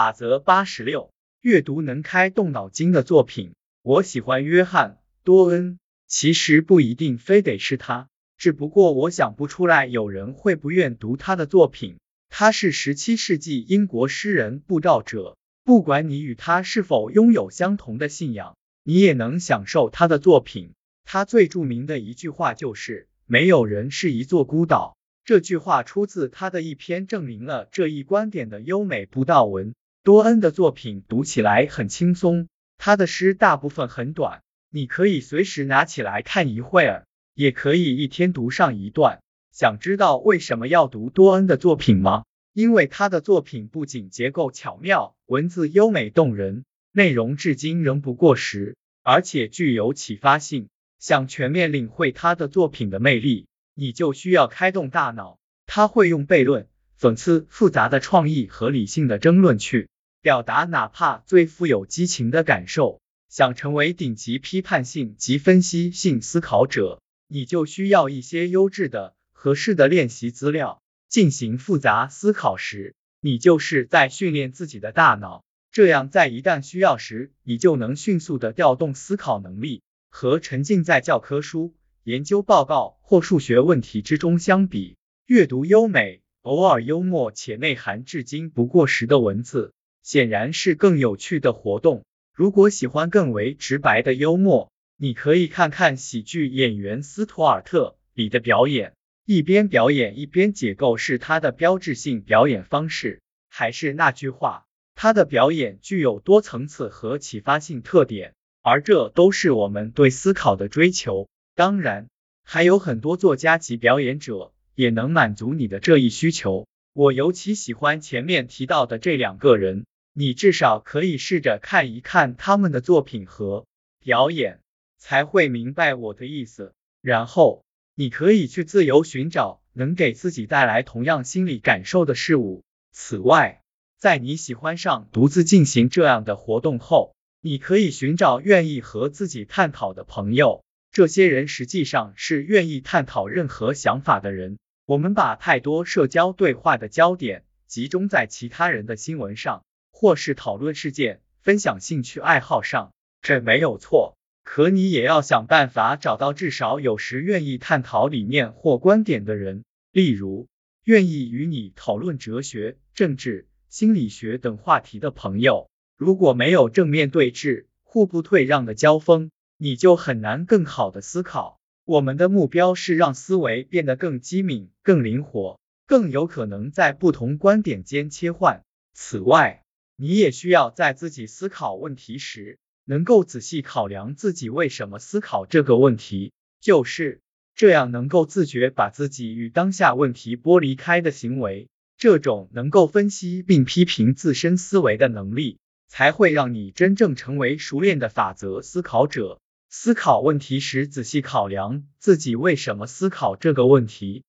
法则八十六，阅读能开动脑筋的作品。我喜欢约翰多恩，其实不一定非得是他，只不过我想不出来有人会不愿读他的作品。他是十七世纪英国诗人布道者，不管你与他是否拥有相同的信仰，你也能享受他的作品。他最著名的一句话就是“没有人是一座孤岛”。这句话出自他的一篇证明了这一观点的优美布道文。多恩的作品读起来很轻松，他的诗大部分很短，你可以随时拿起来看一会儿，也可以一天读上一段。想知道为什么要读多恩的作品吗？因为他的作品不仅结构巧妙，文字优美动人，内容至今仍不过时，而且具有启发性。想全面领会他的作品的魅力，你就需要开动大脑。他会用悖论。讽刺复杂的创意和理性的争论去表达哪怕最富有激情的感受。想成为顶级批判性及分析性思考者，你就需要一些优质的、合适的练习资料。进行复杂思考时，你就是在训练自己的大脑，这样在一旦需要时，你就能迅速的调动思考能力。和沉浸在教科书、研究报告或数学问题之中相比，阅读优美。偶尔幽默且内涵至今不过时的文字，显然是更有趣的活动。如果喜欢更为直白的幽默，你可以看看喜剧演员斯图尔特里的表演，一边表演一边解构是他的标志性表演方式。还是那句话，他的表演具有多层次和启发性特点，而这都是我们对思考的追求。当然，还有很多作家及表演者。也能满足你的这一需求。我尤其喜欢前面提到的这两个人，你至少可以试着看一看他们的作品和表演，才会明白我的意思。然后你可以去自由寻找能给自己带来同样心理感受的事物。此外，在你喜欢上独自进行这样的活动后，你可以寻找愿意和自己探讨的朋友。这些人实际上是愿意探讨任何想法的人。我们把太多社交对话的焦点集中在其他人的新闻上，或是讨论事件、分享兴趣爱好上，这没有错。可你也要想办法找到至少有时愿意探讨理念或观点的人，例如愿意与你讨论哲学、政治、心理学等话题的朋友。如果没有正面对峙、互不退让的交锋，你就很难更好的思考。我们的目标是让思维变得更机敏、更灵活、更有可能在不同观点间切换。此外，你也需要在自己思考问题时，能够仔细考量自己为什么思考这个问题，就是这样能够自觉把自己与当下问题剥离开的行为。这种能够分析并批评自身思维的能力，才会让你真正成为熟练的法则思考者。思考问题时，仔细考量自己为什么思考这个问题，